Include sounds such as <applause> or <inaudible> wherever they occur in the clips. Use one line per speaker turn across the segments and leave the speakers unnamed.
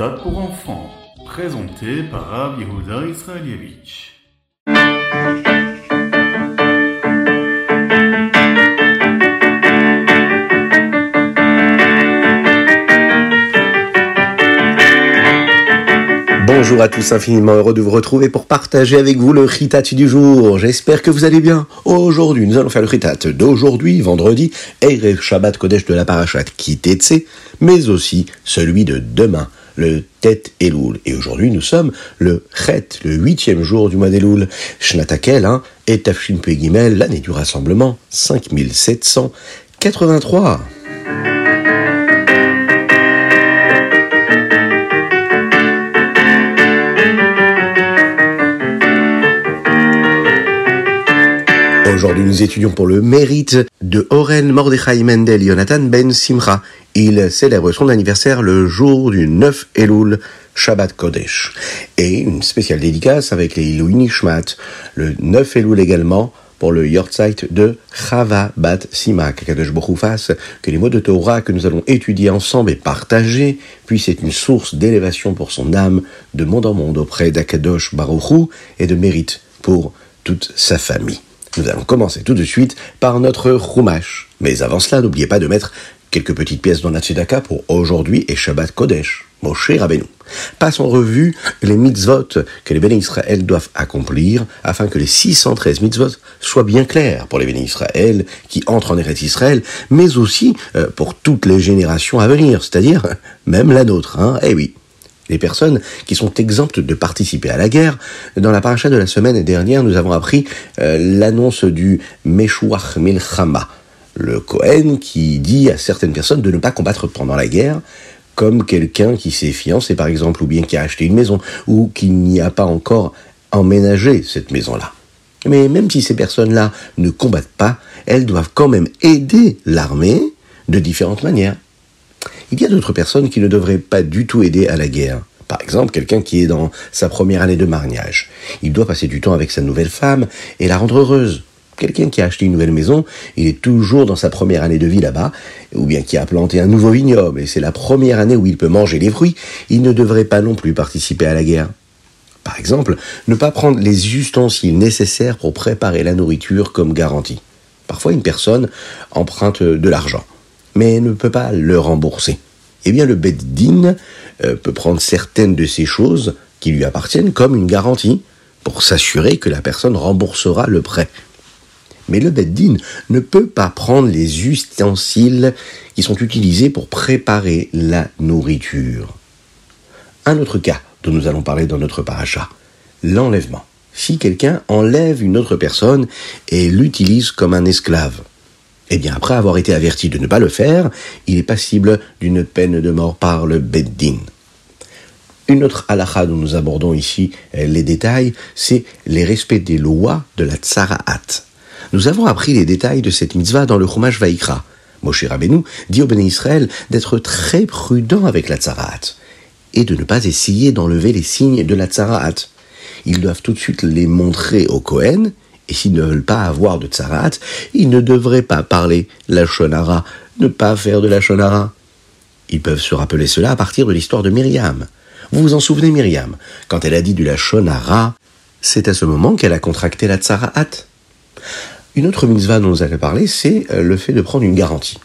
Ritat pour enfants, présenté par Rav Yehuda Israelievich.
Bonjour à tous, infiniment heureux de vous retrouver pour partager avec vous le Ritat du jour. J'espère que vous allez bien. Aujourd'hui, nous allons faire le Ritat d'aujourd'hui, vendredi, Erev Shabbat Kodesh de la Parashat Kitetse, mais aussi celui de demain, le Tet Elul. Et aujourd'hui, nous sommes le Chet, le huitième jour du mois d'Elul. Shnatakel, hein, et Tafshin Pegimel, l'année du rassemblement, 5783. Aujourd'hui, nous étudions pour le mérite de Oren Mordechai Mendel Yonatan Ben Simcha. Il célèbre son anniversaire le jour du 9 Elul, Shabbat Kodesh. Et une spéciale dédicace avec les Ilou Nishmat, le 9 Elul également, pour le Yortzeit de Chava Bat Simak. Kadosh fasse que les mots de Torah que nous allons étudier ensemble et partager puissent être une source d'élévation pour son âme, de monde en monde auprès d'Akadosh Baruchou et de mérite pour toute sa famille. Nous allons commencer tout de suite par notre Chumash. Mais avant cela, n'oubliez pas de mettre quelques petites pièces dans la tzedaka pour aujourd'hui et Shabbat Kodesh. Moshe Rabbeinu. Passe en revue les mitzvot que les bénis Israël doivent accomplir afin que les 613 mitzvot soient bien clairs pour les bénis Israël qui entrent en Eretz Israël, mais aussi euh, pour toutes les générations à venir, c'est-à-dire <laughs> même la nôtre. Hein eh oui, les personnes qui sont exemptes de participer à la guerre. Dans la paracha de la semaine dernière, nous avons appris euh, l'annonce du Meshuach Milchama, le Kohen qui dit à certaines personnes de ne pas combattre pendant la guerre, comme quelqu'un qui s'est fiancé par exemple, ou bien qui a acheté une maison, ou qui n'y a pas encore emménagé cette maison-là. Mais même si ces personnes-là ne combattent pas, elles doivent quand même aider l'armée de différentes manières. Il y a d'autres personnes qui ne devraient pas du tout aider à la guerre. Par exemple, quelqu'un qui est dans sa première année de mariage. Il doit passer du temps avec sa nouvelle femme et la rendre heureuse. Quelqu'un qui a acheté une nouvelle maison, il est toujours dans sa première année de vie là-bas, ou bien qui a planté un nouveau vignoble, et c'est la première année où il peut manger les fruits, il ne devrait pas non plus participer à la guerre. Par exemple, ne pas prendre les ustensiles nécessaires pour préparer la nourriture comme garantie. Parfois, une personne emprunte de l'argent mais ne peut pas le rembourser. Eh bien, le Beddin euh, peut prendre certaines de ces choses qui lui appartiennent comme une garantie pour s'assurer que la personne remboursera le prêt. Mais le Beddin ne peut pas prendre les ustensiles qui sont utilisés pour préparer la nourriture. Un autre cas dont nous allons parler dans notre paracha, l'enlèvement. Si quelqu'un enlève une autre personne et l'utilise comme un esclave, eh bien, après avoir été averti de ne pas le faire, il est passible d'une peine de mort par le Beddin. Une autre halakha dont nous abordons ici euh, les détails, c'est les respects des lois de la tsara'at. Nous avons appris les détails de cette mitzvah dans le Chumash Vaikra. Moshe Rabbeinu dit au Béné Israël d'être très prudent avec la tsara'at et de ne pas essayer d'enlever les signes de la tsara'at. Ils doivent tout de suite les montrer au Kohen et s'ils ne veulent pas avoir de tsarat, ils ne devraient pas parler la shonara, ne pas faire de la shonara. Ils peuvent se rappeler cela à partir de l'histoire de Myriam. Vous vous en souvenez, Myriam? Quand elle a dit du la shonara, c'est à ce moment qu'elle a contracté la tsaraat. Une autre mitzvah dont nous allons parler, c'est euh, le fait de prendre une garantie.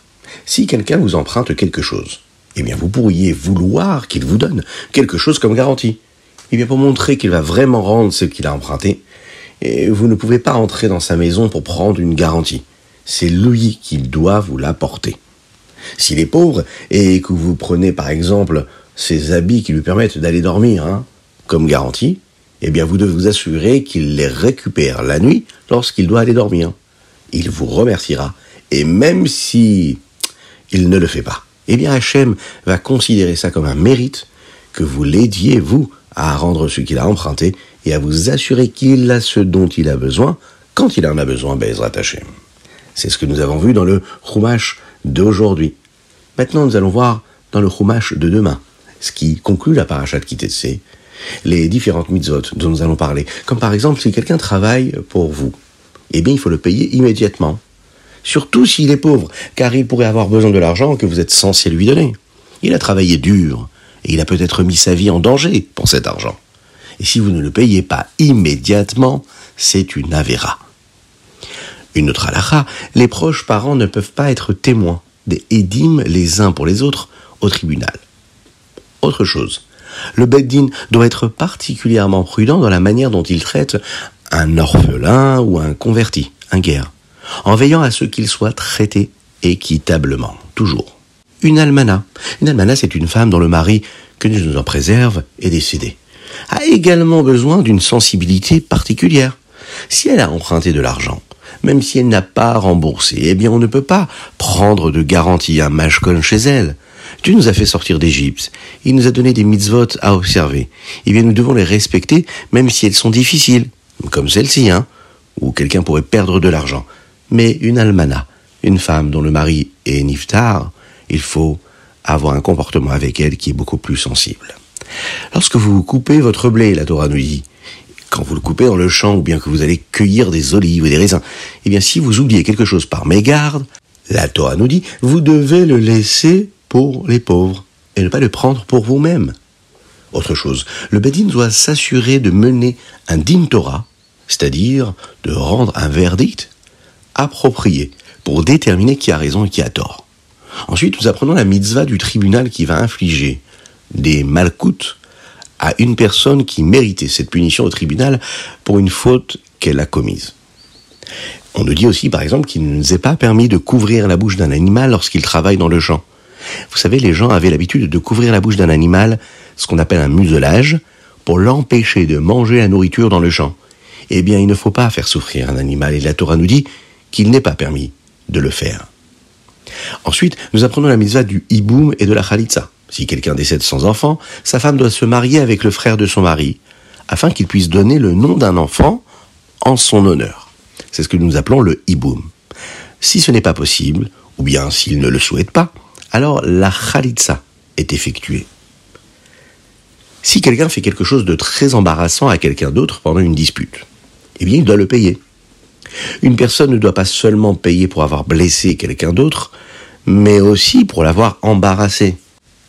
Si quelqu'un vous emprunte quelque chose, eh bien vous pourriez vouloir qu'il vous donne quelque chose comme garantie. Eh bien pour montrer qu'il va vraiment rendre ce qu'il a emprunté, et vous ne pouvez pas entrer dans sa maison pour prendre une garantie. C'est lui qui doit vous l'apporter. S'il est pauvre et que vous prenez par exemple ses habits qui lui permettent d'aller dormir hein, comme garantie, eh bien vous devez vous assurer qu'il les récupère la nuit lorsqu'il doit aller dormir. Il vous remerciera. Et même si il ne le fait pas, eh bien Hachem va considérer ça comme un mérite que vous l'aidiez, vous, à rendre ce qu'il a emprunté et à vous assurer qu'il a ce dont il a besoin quand il en a besoin, Bezrat Hashem. C'est ce que nous avons vu dans le Chumash d'aujourd'hui. Maintenant, nous allons voir dans le Chumash de demain, ce qui conclut la parachat Kitetse, les différentes mitzvot dont nous allons parler. Comme par exemple, si quelqu'un travaille pour vous, eh bien, il faut le payer immédiatement. Surtout s'il est pauvre, car il pourrait avoir besoin de l'argent que vous êtes censé lui donner. Il a travaillé dur, et il a peut-être mis sa vie en danger pour cet argent. Et si vous ne le payez pas immédiatement, c'est une avéra. Une autre halakha, les proches parents ne peuvent pas être témoins des édimes les uns pour les autres au tribunal. Autre chose, le Beddin doit être particulièrement prudent dans la manière dont il traite un orphelin ou un converti, un guerre, en veillant à ce qu'il soit traité équitablement, toujours. Une almana. Une almana, c'est une femme dont le mari, que Dieu nous en préserve, est décédé. A également besoin d'une sensibilité particulière. Si elle a emprunté de l'argent, même si elle n'a pas remboursé, eh bien on ne peut pas prendre de garantie un mashkon chez elle. Dieu nous a fait sortir d'Égypte. Il nous a donné des mitzvot à observer. Eh bien nous devons les respecter, même si elles sont difficiles, comme celle-ci, hein, où quelqu'un pourrait perdre de l'argent. Mais une almana, une femme dont le mari est niftar, il faut avoir un comportement avec elle qui est beaucoup plus sensible. Lorsque vous coupez votre blé, la Torah nous dit, quand vous le coupez dans le champ ou bien que vous allez cueillir des olives ou des raisins, eh bien si vous oubliez quelque chose par mégarde, la Torah nous dit, vous devez le laisser pour les pauvres et ne pas le prendre pour vous-même. Autre chose, le Bedin doit s'assurer de mener un din Torah, c'est-à-dire de rendre un verdict approprié pour déterminer qui a raison et qui a tort. Ensuite, nous apprenons la mitzvah du tribunal qui va infliger des malcoutes à une personne qui méritait cette punition au tribunal pour une faute qu'elle a commise. On nous dit aussi, par exemple, qu'il ne nous est pas permis de couvrir la bouche d'un animal lorsqu'il travaille dans le champ. Vous savez, les gens avaient l'habitude de couvrir la bouche d'un animal, ce qu'on appelle un muselage, pour l'empêcher de manger la nourriture dans le champ. Eh bien, il ne faut pas faire souffrir un animal, et la Torah nous dit qu'il n'est pas permis de le faire. Ensuite, nous apprenons la mitzvah du hiboum et de la chalitza. Si quelqu'un décède sans enfant, sa femme doit se marier avec le frère de son mari, afin qu'il puisse donner le nom d'un enfant en son honneur. C'est ce que nous appelons le hiboum. Si ce n'est pas possible, ou bien s'il ne le souhaite pas, alors la chalitza est effectuée. Si quelqu'un fait quelque chose de très embarrassant à quelqu'un d'autre pendant une dispute, eh bien il doit le payer. Une personne ne doit pas seulement payer pour avoir blessé quelqu'un d'autre, mais aussi pour l'avoir embarrassé.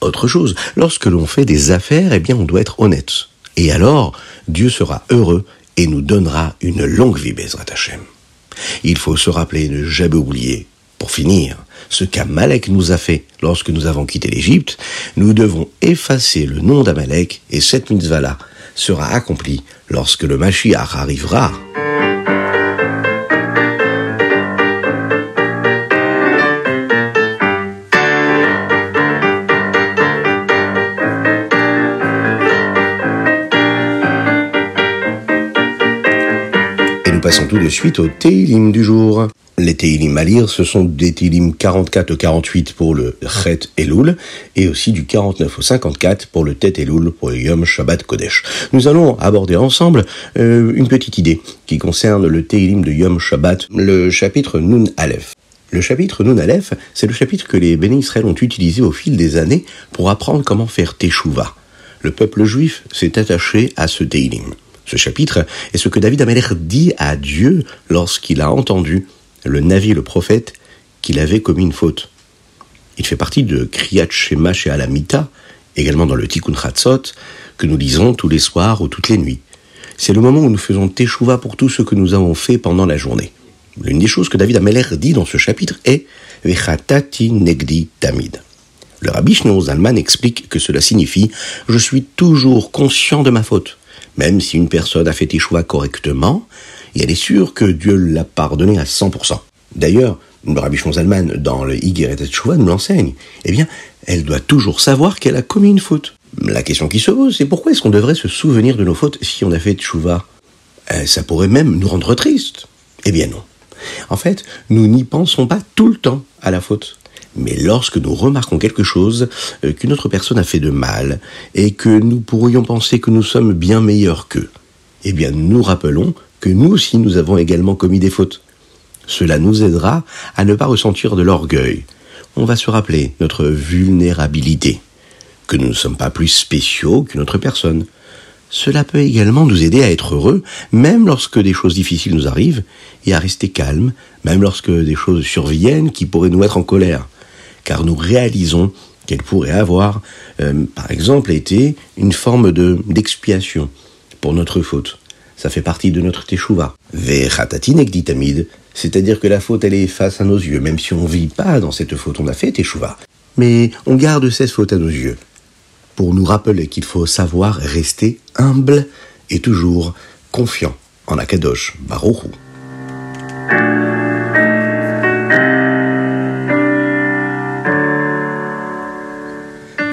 Autre chose, lorsque l'on fait des affaires, eh bien on doit être honnête. Et alors, Dieu sera heureux et nous donnera une longue vie, Bezrat Hashem. Il faut se rappeler, ne jamais oublier, pour finir, ce qu'Amalek nous a fait lorsque nous avons quitté l'Égypte, nous devons effacer le nom d'Amalek et cette mitzvah-là sera accomplie lorsque le Mashiach arrivera. Passons tout de suite au Teilim du jour. Les Teilim à lire, ce sont des Teilim 44 au 48 pour le Chet Elul et aussi du 49 au 54 pour le Tet Elul pour le Yom Shabbat Kodesh. Nous allons aborder ensemble euh, une petite idée qui concerne le Teilim de Yom Shabbat, le chapitre Nun Aleph. Le chapitre Nun Aleph, c'est le chapitre que les bénis Israël ont utilisé au fil des années pour apprendre comment faire Teshuvah. Le peuple juif s'est attaché à ce Teilim. Ce chapitre est ce que David Ameler dit à Dieu lorsqu'il a entendu le Navi, le prophète, qu'il avait commis une faute. Il fait partie de Kriyat Shema chez Alamita, également dans le Tikkun Chatzot, que nous lisons tous les soirs ou toutes les nuits. C'est le moment où nous faisons Teshuvah pour tout ce que nous avons fait pendant la journée. L'une des choses que David Ameler dit dans ce chapitre est Vechatati Negdi Tamid. Le rabbi Shneur Zalman explique que cela signifie Je suis toujours conscient de ma faute. Même si une personne a fait choix correctement, elle est sûre que Dieu l'a pardonné à 100%. D'ailleurs, le Rabbi Zalman, dans le Higueret Teshuvah, nous l'enseigne. Eh bien, elle doit toujours savoir qu'elle a commis une faute. La question qui se pose, c'est pourquoi est-ce qu'on devrait se souvenir de nos fautes si on a fait Teshuvah? Eh, Ça pourrait même nous rendre tristes. Eh bien non. En fait, nous n'y pensons pas tout le temps à la faute. Mais lorsque nous remarquons quelque chose euh, qu'une autre personne a fait de mal et que nous pourrions penser que nous sommes bien meilleurs qu'eux, eh bien nous rappelons que nous aussi nous avons également commis des fautes. Cela nous aidera à ne pas ressentir de l'orgueil. On va se rappeler notre vulnérabilité, que nous ne sommes pas plus spéciaux qu'une autre personne. Cela peut également nous aider à être heureux, même lorsque des choses difficiles nous arrivent, et à rester calme, même lorsque des choses surviennent qui pourraient nous mettre en colère car nous réalisons qu'elle pourrait avoir, euh, par exemple, été une forme de d'expiation pour notre faute. Ça fait partie de notre teshuva. Ditamid, c'est-à-dire que la faute, elle est face à nos yeux, même si on vit pas dans cette faute, on a fait teshuva. Mais on garde cette faute à nos yeux, pour nous rappeler qu'il faut savoir rester humble et toujours confiant en Akadosh Baruch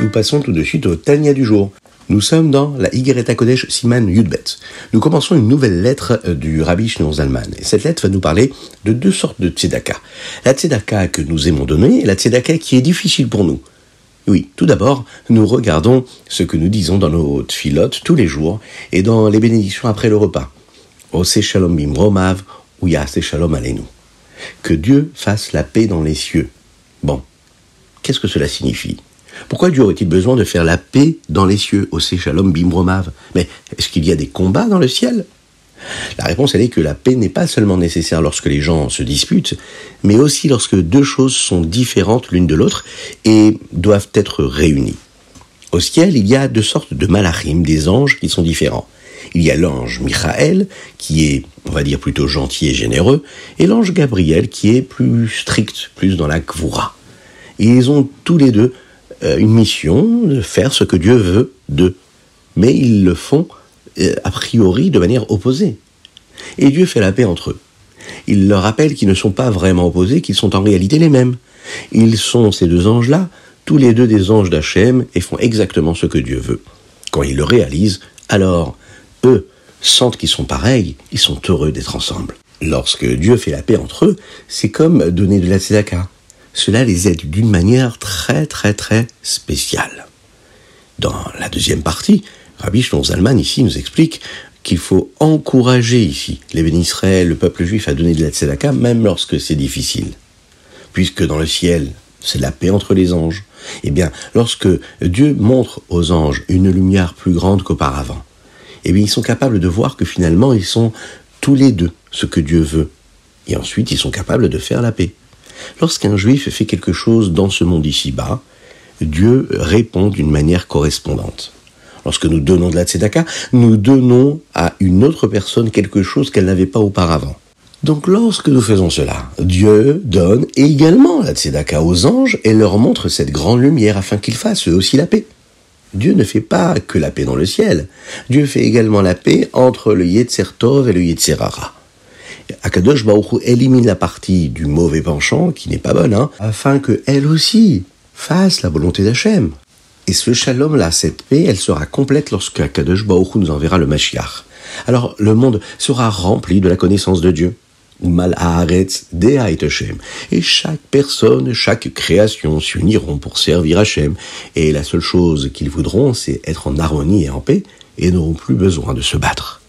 Nous passons tout de suite au Tania du jour. Nous sommes dans la Igereta Kodesh Siman Yudbet. Nous commençons une nouvelle lettre euh, du Rabbi Shneur Zalman. Et cette lettre va nous parler de deux sortes de tzedaka. La tzedaka que nous aimons donner et la tzedaka qui est difficile pour nous. Oui, tout d'abord, nous regardons ce que nous disons dans nos filotes tous les jours et dans les bénédictions après le repas. Ose shalom bim romav ou yase shalom alenu. Que Dieu fasse la paix dans les cieux. Bon, qu'est-ce que cela signifie? Pourquoi Dieu aurait-il besoin de faire la paix dans les cieux, au Shalom Bimromav Mais est-ce qu'il y a des combats dans le ciel? La réponse, elle est que la paix n'est pas seulement nécessaire lorsque les gens se disputent, mais aussi lorsque deux choses sont différentes l'une de l'autre et doivent être réunies. Au ciel, il y a deux sortes de malachim, des anges qui sont différents. Il y a l'ange Michael, qui est, on va dire, plutôt gentil et généreux, et l'ange Gabriel, qui est plus strict, plus dans la kvoura. Ils ont tous les deux une mission de faire ce que Dieu veut d'eux. Mais ils le font euh, a priori de manière opposée. Et Dieu fait la paix entre eux. Il leur rappelle qu'ils ne sont pas vraiment opposés, qu'ils sont en réalité les mêmes. Ils sont ces deux anges-là, tous les deux des anges d'Hachem, et font exactement ce que Dieu veut. Quand ils le réalisent, alors eux sentent qu'ils sont pareils, ils sont heureux d'être ensemble. Lorsque Dieu fait la paix entre eux, c'est comme donner de la tzedaka cela les aide d'une manière très très très spéciale. Dans la deuxième partie, Rabbi Shlon Zalman ici nous explique qu'il faut encourager ici les bénisraël, le peuple juif à donner de la tzedaka même lorsque c'est difficile. Puisque dans le ciel, c'est la paix entre les anges. Eh bien, lorsque Dieu montre aux anges une lumière plus grande qu'auparavant, eh bien, ils sont capables de voir que finalement, ils sont tous les deux ce que Dieu veut. Et ensuite, ils sont capables de faire la paix. Lorsqu'un juif fait quelque chose dans ce monde ici-bas, Dieu répond d'une manière correspondante. Lorsque nous donnons de la tzedaka, nous donnons à une autre personne quelque chose qu'elle n'avait pas auparavant. Donc lorsque nous faisons cela, Dieu donne également la tzedaka aux anges et leur montre cette grande lumière afin qu'ils fassent eux aussi la paix. Dieu ne fait pas que la paix dans le ciel. Dieu fait également la paix entre le Yetzertov et le Yetzerara. Akadosh Baruch élimine la partie du mauvais penchant, qui n'est pas bonne, hein, afin que elle aussi fasse la volonté d'Hachem. Et ce shalom-là, cette paix, elle sera complète lorsque Akadosh Baruch nous enverra le Mashiach. Alors le monde sera rempli de la connaissance de Dieu. Mal Hashem. Et chaque personne, chaque création s'uniront pour servir Hachem. Et la seule chose qu'ils voudront, c'est être en harmonie et en paix, et n'auront plus besoin de se battre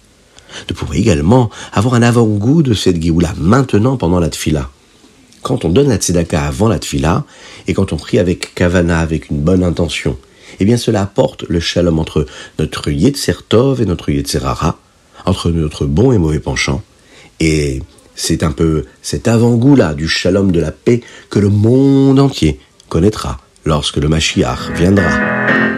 de pouvoir également avoir un avant-goût de cette Géoula maintenant pendant la tfila. Quand on donne la tzedaka avant la tfila, et quand on prie avec kavana, avec une bonne intention, eh bien cela apporte le shalom entre notre Yetzertov et notre Yetzerara, entre notre bon et mauvais penchant. Et c'est un peu cet avant-goût-là du shalom de la paix que le monde entier connaîtra lorsque le Mashiach viendra.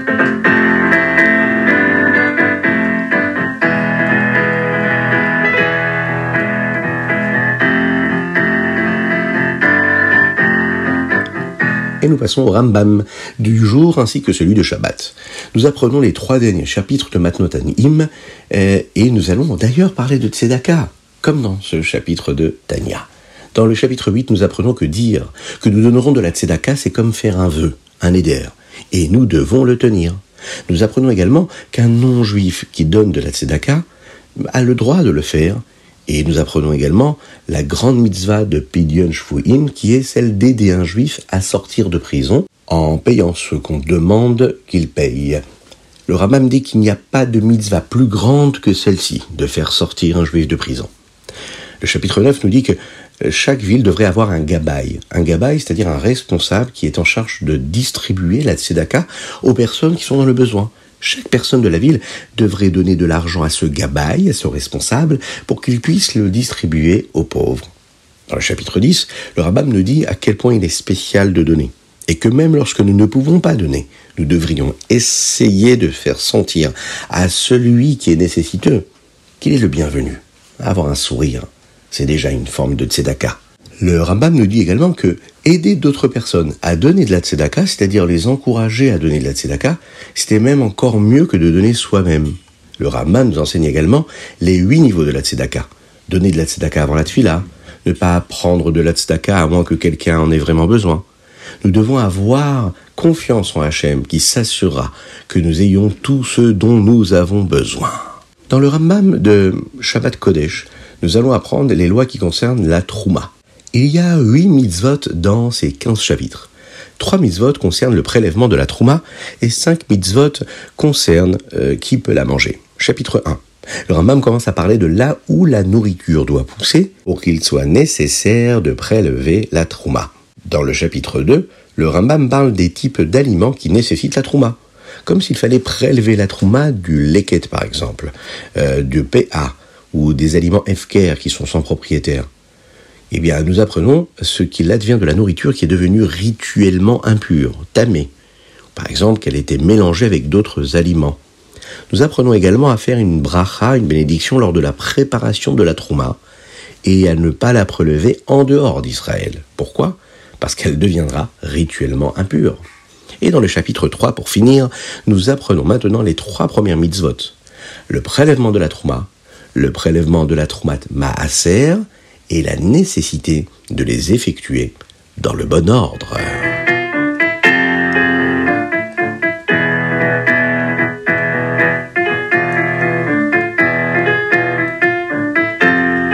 Nous passons au Rambam du jour ainsi que celui de Shabbat. Nous apprenons les trois derniers chapitres de Matnot Im euh, et nous allons d'ailleurs parler de Tzedaka, comme dans ce chapitre de Tanya. Dans le chapitre 8, nous apprenons que dire que nous donnerons de la Tzedaka, c'est comme faire un vœu, un éder, et nous devons le tenir. Nous apprenons également qu'un non-juif qui donne de la Tzedaka a le droit de le faire et nous apprenons également la grande mitzvah de Pidyon Shvu'in, qui est celle d'aider un juif à sortir de prison en payant ce qu'on demande qu'il paye. Le Rambam dit qu'il n'y a pas de mitzvah plus grande que celle-ci, de faire sortir un juif de prison. Le chapitre 9 nous dit que chaque ville devrait avoir un gabaï. Un gabaï, c'est-à-dire un responsable qui est en charge de distribuer la tzedaka aux personnes qui sont dans le besoin. Chaque personne de la ville devrait donner de l'argent à ce gabaï, à ce responsable, pour qu'il puisse le distribuer aux pauvres. Dans le chapitre 10, le rabbin nous dit à quel point il est spécial de donner. et que même lorsque nous ne pouvons pas donner, nous devrions essayer de faire sentir à celui qui est nécessiteux qu'il est le bienvenu. Avoir un sourire, c'est déjà une forme de tzedaka. Le Rambam nous dit également que aider d'autres personnes à donner de la tzedaka, c'est-à-dire les encourager à donner de la tzedaka, c'était même encore mieux que de donner soi-même. Le Rambam nous enseigne également les huit niveaux de la tzedaka. Donner de la tzedaka avant la tfila, ne pas prendre de la tzedaka à moins que quelqu'un en ait vraiment besoin. Nous devons avoir confiance en Hachem qui s'assurera que nous ayons tout ce dont nous avons besoin. Dans le Rambam de Shabbat Kodesh, nous allons apprendre les lois qui concernent la Trouma. Il y a huit mitzvot dans ces quinze chapitres. Trois mitzvot concernent le prélèvement de la Trouma et cinq mitzvot concernent euh, qui peut la manger. Chapitre 1. Le Rambam commence à parler de là où la nourriture doit pousser pour qu'il soit nécessaire de prélever la trouma. Dans le chapitre 2, le Rambam parle des types d'aliments qui nécessitent la trouma. Comme s'il fallait prélever la trouma du leket par exemple, euh, du PA ou des aliments FKR qui sont sans propriétaire. Eh bien, nous apprenons ce qu'il advient de la nourriture qui est devenue rituellement impure, tamée. Par exemple, qu'elle était mélangée avec d'autres aliments. Nous apprenons également à faire une bracha, une bénédiction lors de la préparation de la trouma, et à ne pas la prélever en dehors d'Israël. Pourquoi? Parce qu'elle deviendra rituellement impure. Et dans le chapitre 3, pour finir, nous apprenons maintenant les trois premières mitzvot. Le prélèvement de la trouma, le prélèvement de la troumat maaser et la nécessité de les effectuer dans le bon ordre.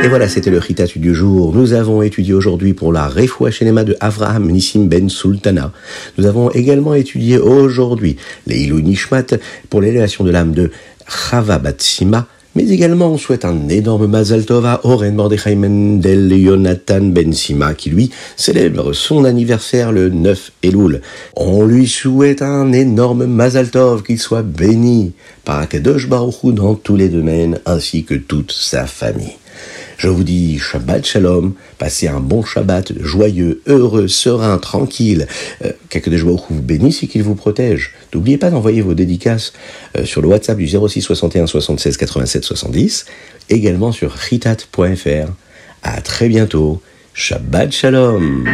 Et voilà, c'était le Ritatu du jour. Nous avons étudié aujourd'hui pour la Refoua Shenema de Avraham Nissim Ben Sultana. Nous avons également étudié aujourd'hui les Ilou Nishmat pour l'élévation de l'âme de Chava Batsima. Mais également, on souhaite un énorme Mazal Tov à Oren Mordechai Mendel Yonatan Ben Sima, qui lui célèbre son anniversaire le 9 Elul. On lui souhaite un énorme Mazal Tov, qu'il soit béni par Akadosh Baruch dans tous les domaines, ainsi que toute sa famille. Je vous dis Shabbat Shalom, passez un bon Shabbat, joyeux, heureux, serein, tranquille. Euh, de joie vous bénisse et qu'il vous protège. N'oubliez pas d'envoyer vos dédicaces euh, sur le WhatsApp du 06 61 76 87 70, également sur ritat.fr. À très bientôt. Shabbat Shalom.